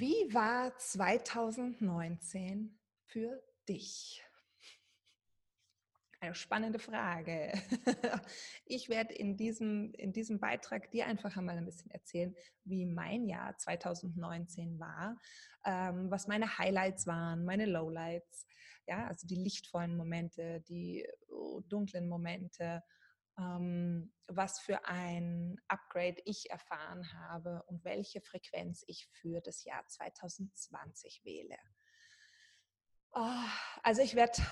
Wie war 2019 für dich? Eine spannende Frage. Ich werde in diesem, in diesem Beitrag dir einfach einmal ein bisschen erzählen, wie mein Jahr 2019 war, ähm, was meine Highlights waren, meine Lowlights, ja, also die lichtvollen Momente, die oh, dunklen Momente, was für ein Upgrade ich erfahren habe und welche Frequenz ich für das Jahr 2020 wähle. Oh, also ich werde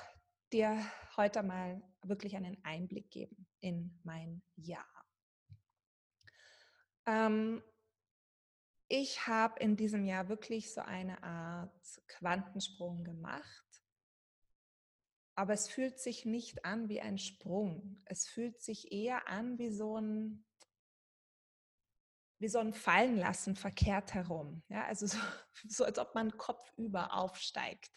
dir heute mal wirklich einen Einblick geben in mein Jahr. Ähm, ich habe in diesem Jahr wirklich so eine Art Quantensprung gemacht aber es fühlt sich nicht an wie ein Sprung. Es fühlt sich eher an wie so ein, wie so ein Fallenlassen verkehrt herum. Ja, also so, so als ob man kopfüber aufsteigt.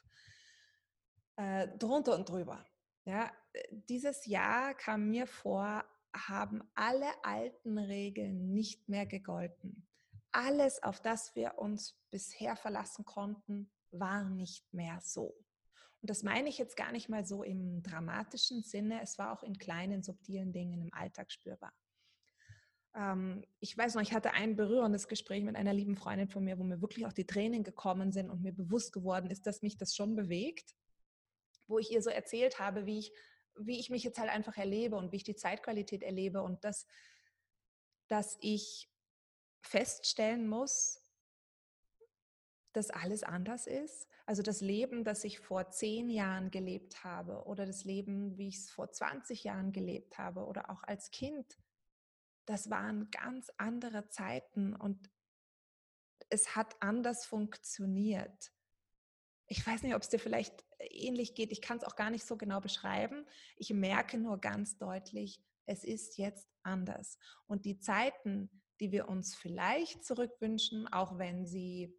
Äh, drunter und drüber. Ja, dieses Jahr kam mir vor, haben alle alten Regeln nicht mehr gegolten. Alles, auf das wir uns bisher verlassen konnten, war nicht mehr so. Und das meine ich jetzt gar nicht mal so im dramatischen Sinne, es war auch in kleinen, subtilen Dingen im Alltag spürbar. Ähm, ich weiß noch, ich hatte ein berührendes Gespräch mit einer lieben Freundin von mir, wo mir wirklich auch die Tränen gekommen sind und mir bewusst geworden ist, dass mich das schon bewegt, wo ich ihr so erzählt habe, wie ich, wie ich mich jetzt halt einfach erlebe und wie ich die Zeitqualität erlebe und dass, dass ich feststellen muss, dass alles anders ist. Also das Leben, das ich vor zehn Jahren gelebt habe oder das Leben, wie ich es vor 20 Jahren gelebt habe oder auch als Kind, das waren ganz andere Zeiten und es hat anders funktioniert. Ich weiß nicht, ob es dir vielleicht ähnlich geht. Ich kann es auch gar nicht so genau beschreiben. Ich merke nur ganz deutlich, es ist jetzt anders. Und die Zeiten, die wir uns vielleicht zurückwünschen, auch wenn sie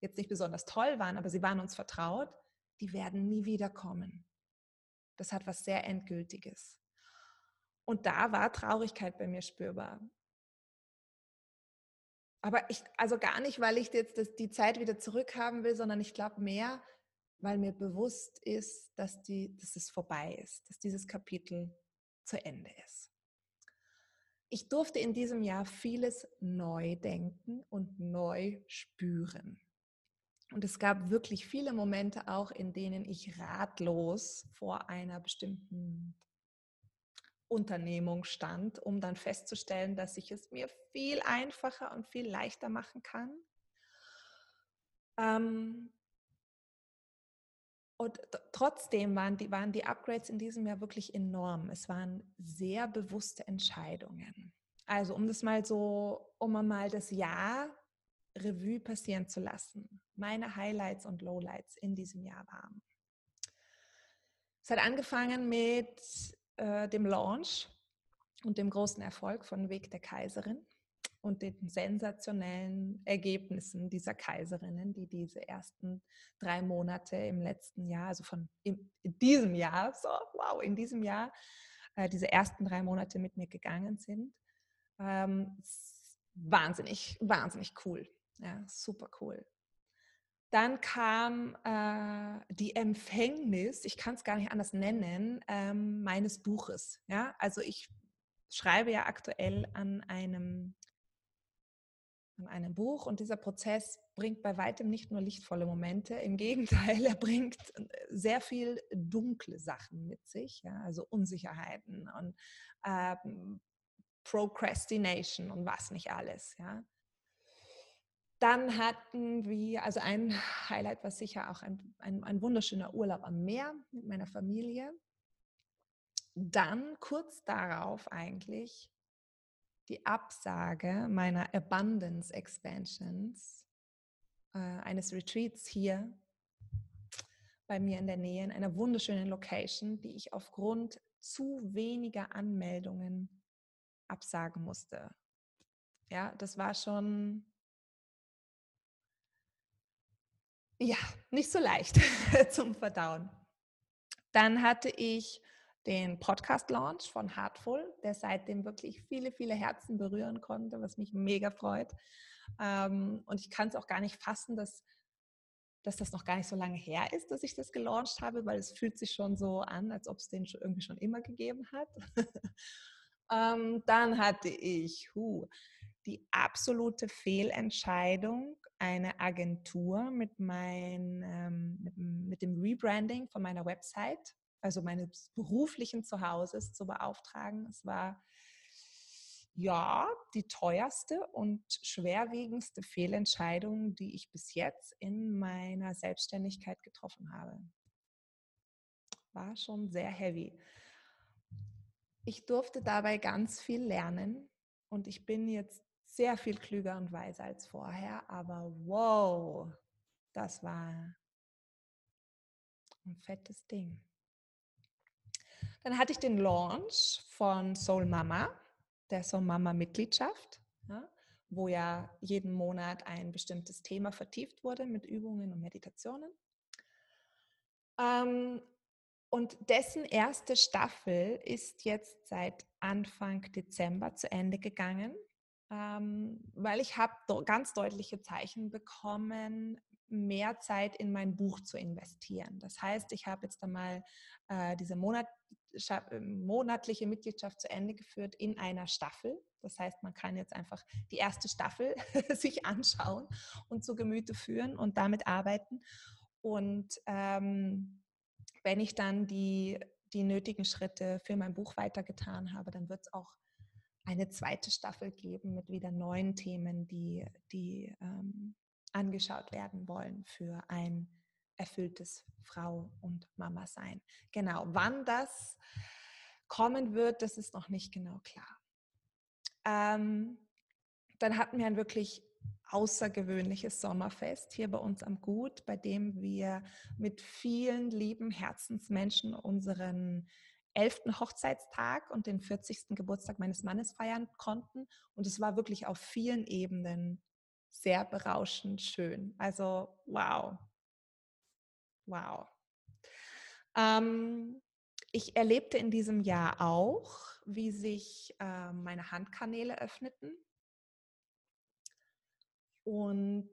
jetzt nicht besonders toll waren, aber sie waren uns vertraut, die werden nie wiederkommen. Das hat was sehr Endgültiges. Und da war Traurigkeit bei mir spürbar. Aber ich, also gar nicht, weil ich jetzt das, die Zeit wieder zurückhaben will, sondern ich glaube mehr, weil mir bewusst ist, dass, die, dass es vorbei ist, dass dieses Kapitel zu Ende ist. Ich durfte in diesem Jahr vieles neu denken und neu spüren. Und es gab wirklich viele Momente auch, in denen ich ratlos vor einer bestimmten Unternehmung stand, um dann festzustellen, dass ich es mir viel einfacher und viel leichter machen kann. Ähm, und trotzdem waren die, waren die Upgrades in diesem Jahr wirklich enorm. Es waren sehr bewusste Entscheidungen. Also um das mal so, um mal das Jahr Revue passieren zu lassen, meine Highlights und Lowlights in diesem Jahr waren. Es hat angefangen mit äh, dem Launch und dem großen Erfolg von Weg der Kaiserin und den sensationellen Ergebnissen dieser Kaiserinnen, die diese ersten drei Monate im letzten Jahr, also von in, in diesem Jahr, so wow, in diesem Jahr, äh, diese ersten drei Monate mit mir gegangen sind. Ähm, wahnsinnig, wahnsinnig cool. Ja, super cool. Dann kam äh, die Empfängnis, ich kann es gar nicht anders nennen, ähm, meines Buches. Ja, also ich schreibe ja aktuell an einem, an einem Buch und dieser Prozess bringt bei weitem nicht nur lichtvolle Momente, im Gegenteil, er bringt äh, sehr viel dunkle Sachen mit sich, ja, also Unsicherheiten und ähm, Procrastination und was nicht alles. Ja. Dann hatten wir, also ein Highlight war sicher auch ein, ein, ein wunderschöner Urlaub am Meer mit meiner Familie. Dann kurz darauf eigentlich die Absage meiner Abundance Expansions, äh, eines Retreats hier bei mir in der Nähe, in einer wunderschönen Location, die ich aufgrund zu weniger Anmeldungen absagen musste. Ja, das war schon ja, nicht so leicht zum Verdauen. Dann hatte ich den Podcast-Launch von Heartful, der seitdem wirklich viele, viele Herzen berühren konnte, was mich mega freut. Ähm, und ich kann es auch gar nicht fassen, dass, dass das noch gar nicht so lange her ist, dass ich das gelauncht habe, weil es fühlt sich schon so an, als ob es den schon irgendwie schon immer gegeben hat. ähm, dann hatte ich huh, die absolute Fehlentscheidung, eine Agentur mit, mein, ähm, mit, mit dem Rebranding von meiner Website, also meines beruflichen Zuhauses zu beauftragen. Es war ja die teuerste und schwerwiegendste Fehlentscheidung, die ich bis jetzt in meiner Selbstständigkeit getroffen habe. War schon sehr heavy. Ich durfte dabei ganz viel lernen und ich bin jetzt sehr viel klüger und weiser als vorher, aber wow, das war ein fettes Ding. Dann hatte ich den Launch von Soul Mama, der Soul Mama Mitgliedschaft, ja, wo ja jeden Monat ein bestimmtes Thema vertieft wurde mit Übungen und Meditationen. Ähm, und dessen erste Staffel ist jetzt seit Anfang Dezember zu Ende gegangen ähm, weil ich habe ganz deutliche Zeichen bekommen, mehr Zeit in mein Buch zu investieren. Das heißt, ich habe jetzt einmal äh, diese Monat, äh, monatliche Mitgliedschaft zu Ende geführt in einer Staffel. Das heißt, man kann jetzt einfach die erste Staffel sich anschauen und zu Gemüte führen und damit arbeiten. Und ähm, wenn ich dann die, die nötigen Schritte für mein Buch weitergetan habe, dann wird es auch eine zweite Staffel geben mit wieder neuen Themen, die, die ähm, angeschaut werden wollen für ein erfülltes Frau und Mama sein. Genau, wann das kommen wird, das ist noch nicht genau klar. Ähm, dann hatten wir ein wirklich außergewöhnliches Sommerfest hier bei uns am Gut, bei dem wir mit vielen lieben Herzensmenschen unseren 11. Hochzeitstag und den 40. Geburtstag meines Mannes feiern konnten. Und es war wirklich auf vielen Ebenen sehr berauschend schön. Also wow. Wow. Ähm, ich erlebte in diesem Jahr auch, wie sich äh, meine Handkanäle öffneten. Und,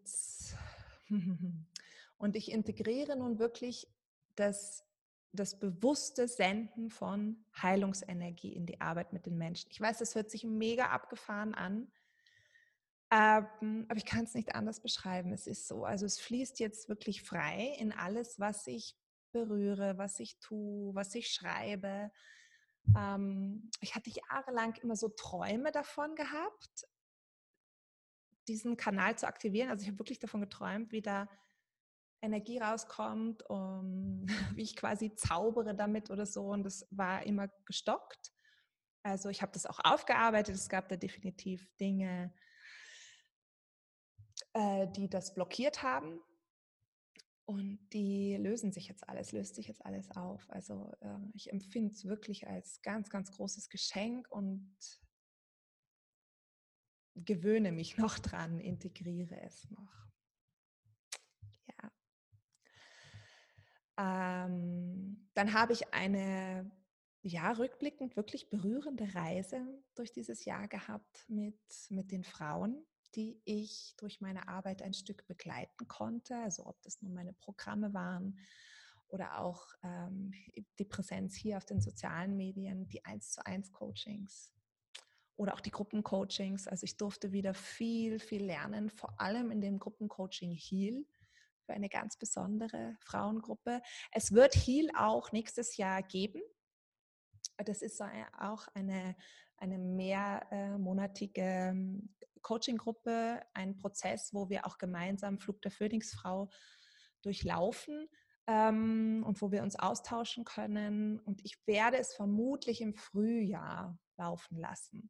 und ich integriere nun wirklich das das bewusste Senden von Heilungsenergie in die Arbeit mit den Menschen. Ich weiß, das hört sich mega abgefahren an, ähm, aber ich kann es nicht anders beschreiben. Es ist so. Also es fließt jetzt wirklich frei in alles, was ich berühre, was ich tue, was ich schreibe. Ähm, ich hatte jahrelang immer so Träume davon gehabt, diesen Kanal zu aktivieren. Also ich habe wirklich davon geträumt, wie da Energie rauskommt, um, wie ich quasi zaubere damit oder so. Und das war immer gestockt. Also ich habe das auch aufgearbeitet. Es gab da definitiv Dinge, äh, die das blockiert haben. Und die lösen sich jetzt alles, löst sich jetzt alles auf. Also äh, ich empfinde es wirklich als ganz, ganz großes Geschenk und gewöhne mich noch dran, integriere es noch. Ähm, dann habe ich eine, ja, rückblickend wirklich berührende Reise durch dieses Jahr gehabt mit, mit den Frauen, die ich durch meine Arbeit ein Stück begleiten konnte. Also ob das nun meine Programme waren oder auch ähm, die Präsenz hier auf den sozialen Medien, die 1 zu 1 Coachings oder auch die Gruppencoachings. Also ich durfte wieder viel, viel lernen, vor allem in dem Gruppencoaching Heal für eine ganz besondere Frauengruppe. Es wird Heal auch nächstes Jahr geben. Das ist auch eine, eine mehrmonatige ähm, Coaching-Gruppe, ein Prozess, wo wir auch gemeinsam Flug der Phönixfrau durchlaufen ähm, und wo wir uns austauschen können. Und ich werde es vermutlich im Frühjahr laufen lassen.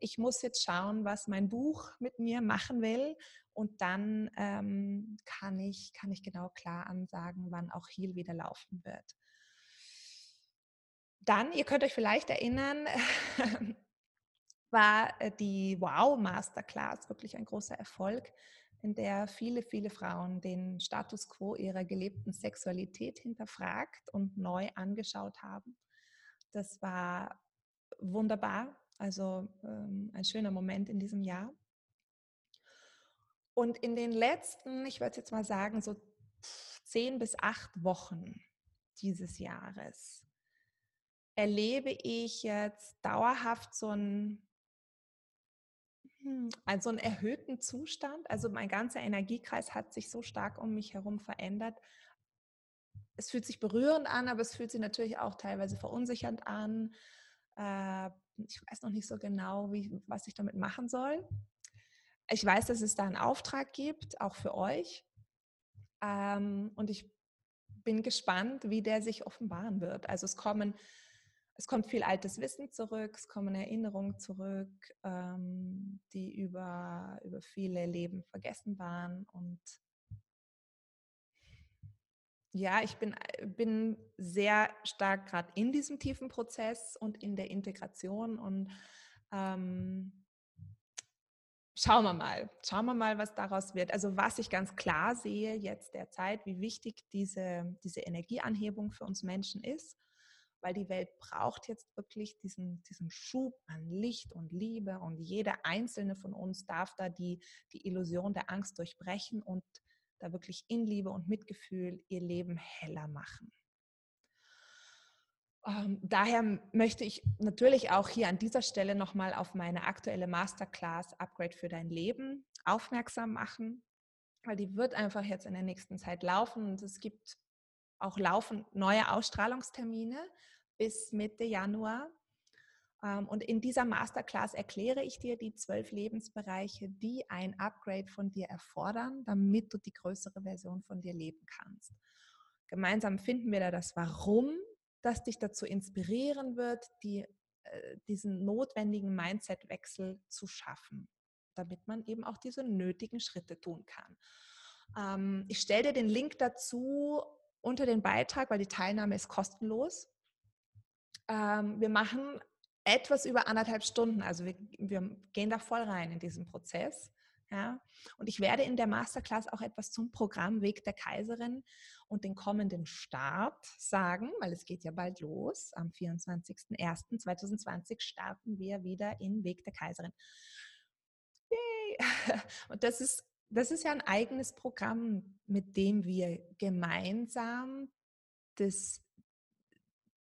Ich muss jetzt schauen, was mein Buch mit mir machen will und dann ähm, kann, ich, kann ich genau klar ansagen, wann auch Heal wieder laufen wird. Dann, ihr könnt euch vielleicht erinnern, war äh, die Wow Masterclass wirklich ein großer Erfolg, in der viele, viele Frauen den Status quo ihrer gelebten Sexualität hinterfragt und neu angeschaut haben. Das war wunderbar, also ähm, ein schöner Moment in diesem Jahr. Und in den letzten, ich würde jetzt mal sagen, so zehn bis acht Wochen dieses Jahres erlebe ich jetzt dauerhaft so einen, hm, also einen erhöhten Zustand. Also mein ganzer Energiekreis hat sich so stark um mich herum verändert. Es fühlt sich berührend an, aber es fühlt sich natürlich auch teilweise verunsichernd an. Äh, ich weiß noch nicht so genau, wie, was ich damit machen soll. Ich weiß, dass es da einen Auftrag gibt, auch für euch. Ähm, und ich bin gespannt, wie der sich offenbaren wird. Also es kommen es kommt viel altes Wissen zurück, es kommen Erinnerungen zurück, ähm, die über, über viele Leben vergessen waren. Und ja, ich bin, bin sehr stark gerade in diesem tiefen Prozess und in der Integration und ähm, schauen wir mal, schauen wir mal, was daraus wird. Also was ich ganz klar sehe jetzt derzeit, wie wichtig diese, diese Energieanhebung für uns Menschen ist weil die Welt braucht jetzt wirklich diesen, diesen Schub an Licht und Liebe und jeder einzelne von uns darf da die, die Illusion der Angst durchbrechen und da wirklich in Liebe und Mitgefühl ihr Leben heller machen. Ähm, daher möchte ich natürlich auch hier an dieser Stelle nochmal auf meine aktuelle Masterclass Upgrade für dein Leben aufmerksam machen, weil die wird einfach jetzt in der nächsten Zeit laufen und es gibt auch laufend neue Ausstrahlungstermine bis Mitte Januar. Ähm, und in dieser Masterclass erkläre ich dir die zwölf Lebensbereiche, die ein Upgrade von dir erfordern, damit du die größere Version von dir leben kannst. Gemeinsam finden wir da das Warum, das dich dazu inspirieren wird, die, äh, diesen notwendigen Mindset-Wechsel zu schaffen, damit man eben auch diese nötigen Schritte tun kann. Ähm, ich stelle dir den Link dazu unter den Beitrag, weil die Teilnahme ist kostenlos. Ähm, wir machen etwas über anderthalb Stunden. Also wir, wir gehen da voll rein in diesen Prozess. Ja? Und ich werde in der Masterclass auch etwas zum Programm Weg der Kaiserin und den kommenden Start sagen, weil es geht ja bald los. Am 24.01.2020 starten wir wieder in Weg der Kaiserin. Yay! Und das ist, das ist ja ein eigenes Programm, mit dem wir gemeinsam das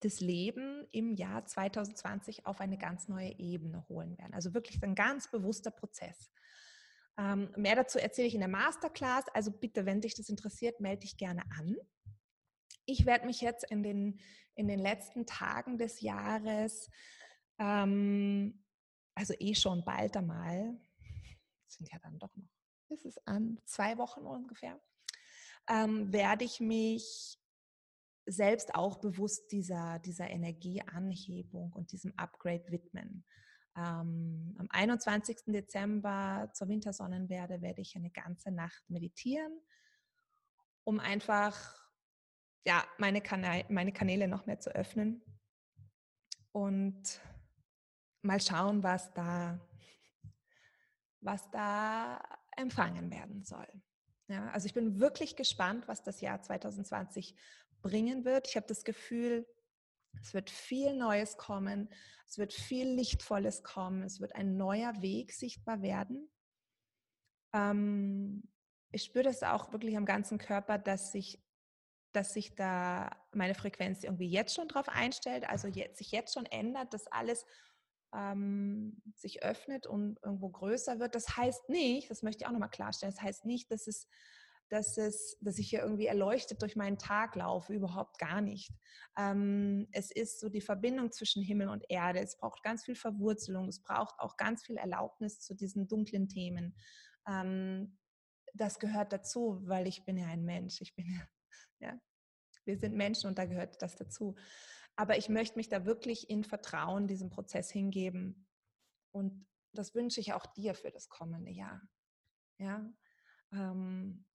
das Leben im Jahr 2020 auf eine ganz neue Ebene holen werden. Also wirklich ein ganz bewusster Prozess. Ähm, mehr dazu erzähle ich in der Masterclass. Also bitte, wenn dich das interessiert, melde dich gerne an. Ich werde mich jetzt in den, in den letzten Tagen des Jahres, ähm, also eh schon bald einmal, sind ja dann doch noch, ist es an zwei Wochen ungefähr, ähm, werde ich mich selbst auch bewusst dieser, dieser Energieanhebung und diesem Upgrade widmen. Ähm, am 21. Dezember zur Wintersonnenwerde werde ich eine ganze Nacht meditieren, um einfach ja, meine, Kanä meine Kanäle noch mehr zu öffnen und mal schauen, was da, was da empfangen werden soll. Ja, also ich bin wirklich gespannt, was das Jahr 2020 bringen wird. Ich habe das Gefühl, es wird viel Neues kommen, es wird viel Lichtvolles kommen, es wird ein neuer Weg sichtbar werden. Ähm, ich spüre das auch wirklich am ganzen Körper, dass sich, dass sich da meine Frequenz irgendwie jetzt schon drauf einstellt, also jetzt, sich jetzt schon ändert, dass alles ähm, sich öffnet und irgendwo größer wird. Das heißt nicht, das möchte ich auch nochmal klarstellen, das heißt nicht, dass es dass, es, dass ich hier irgendwie erleuchtet durch meinen Tag laufe, überhaupt gar nicht. Ähm, es ist so die Verbindung zwischen Himmel und Erde. Es braucht ganz viel Verwurzelung, es braucht auch ganz viel Erlaubnis zu diesen dunklen Themen. Ähm, das gehört dazu, weil ich bin ja ein Mensch. Ich bin ja, ja, wir sind Menschen und da gehört das dazu. Aber ich möchte mich da wirklich in Vertrauen diesem Prozess hingeben. Und das wünsche ich auch dir für das kommende Jahr. Ja, ähm,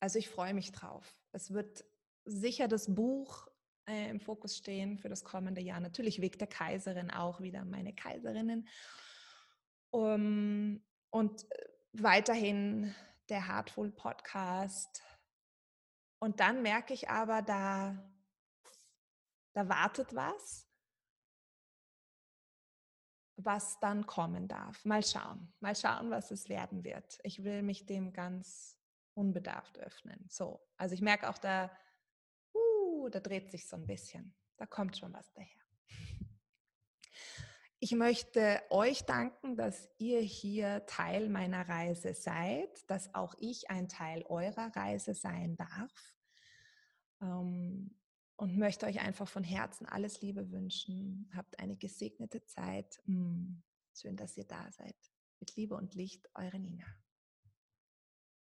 also ich freue mich drauf. Es wird sicher das Buch äh, im Fokus stehen für das kommende Jahr. Natürlich Weg der Kaiserin auch wieder meine Kaiserinnen. Um, und äh, weiterhin der Heartful Podcast. Und dann merke ich aber, da, Da wartet was, was dann kommen darf. Mal schauen, mal schauen, was es werden wird. Ich will mich dem ganz unbedarft öffnen. So, also ich merke auch da, uh, da dreht sich so ein bisschen. Da kommt schon was daher. Ich möchte euch danken, dass ihr hier Teil meiner Reise seid, dass auch ich ein Teil eurer Reise sein darf. Ähm, und möchte euch einfach von Herzen alles Liebe wünschen. Habt eine gesegnete Zeit. Mm, schön, dass ihr da seid. Mit Liebe und Licht, eure Nina.